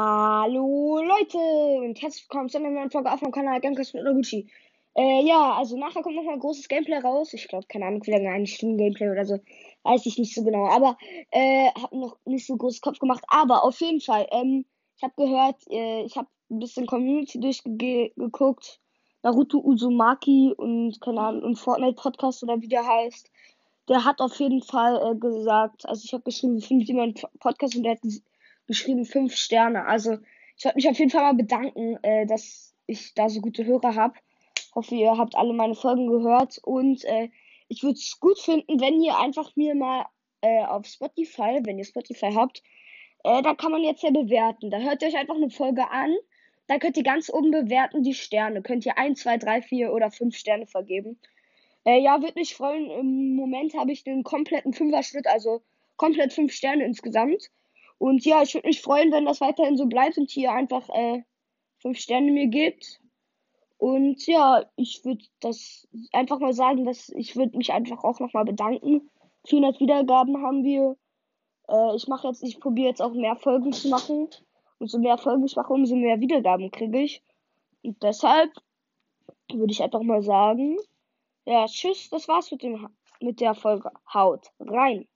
Hallo Leute und herzlich willkommen zu einer neuen Folge auf meinem Kanal Gamecast mit Noguchi. Äh, ja, also nachher kommt nochmal ein großes Gameplay raus. Ich glaube, keine Ahnung, wie lange eine Stunde Gameplay oder so. Weiß ich nicht so genau. Aber äh, habe noch nicht so großes Kopf gemacht. Aber auf jeden Fall, ähm, ich habe gehört, äh, ich habe ein bisschen Community durchgeguckt. Naruto Uzumaki und keine Ahnung, ein Fortnite Podcast oder wie der heißt. Der hat auf jeden Fall äh, gesagt, also ich habe geschrieben, findet jemand Podcast und der hat geschrieben fünf Sterne. Also ich wollte mich auf jeden Fall mal bedanken, äh, dass ich da so gute Hörer habe. Hoffe, ihr habt alle meine Folgen gehört und äh, ich würde es gut finden, wenn ihr einfach mir mal äh, auf Spotify, wenn ihr Spotify habt, äh, da kann man jetzt ja bewerten. Da hört ihr euch einfach eine Folge an. Da könnt ihr ganz oben bewerten die Sterne. Könnt ihr 1, 2, 3, 4 oder 5 Sterne vergeben. Äh, ja, würde mich freuen. Im Moment habe ich den kompletten Fünfer-Schnitt, also komplett 5 Sterne insgesamt. Und ja, ich würde mich freuen, wenn das weiterhin so bleibt und hier einfach äh, fünf Sterne mir gibt. Und ja, ich würde das einfach mal sagen, dass ich würde mich einfach auch nochmal bedanken. 400 Wiedergaben haben wir. Äh, ich mache jetzt, ich probiere jetzt auch mehr Folgen zu machen. Umso mehr Folgen ich mache, umso mehr Wiedergaben kriege ich. Und deshalb würde ich einfach mal sagen, ja, tschüss, das war's mit dem mit der Folge. Haut rein.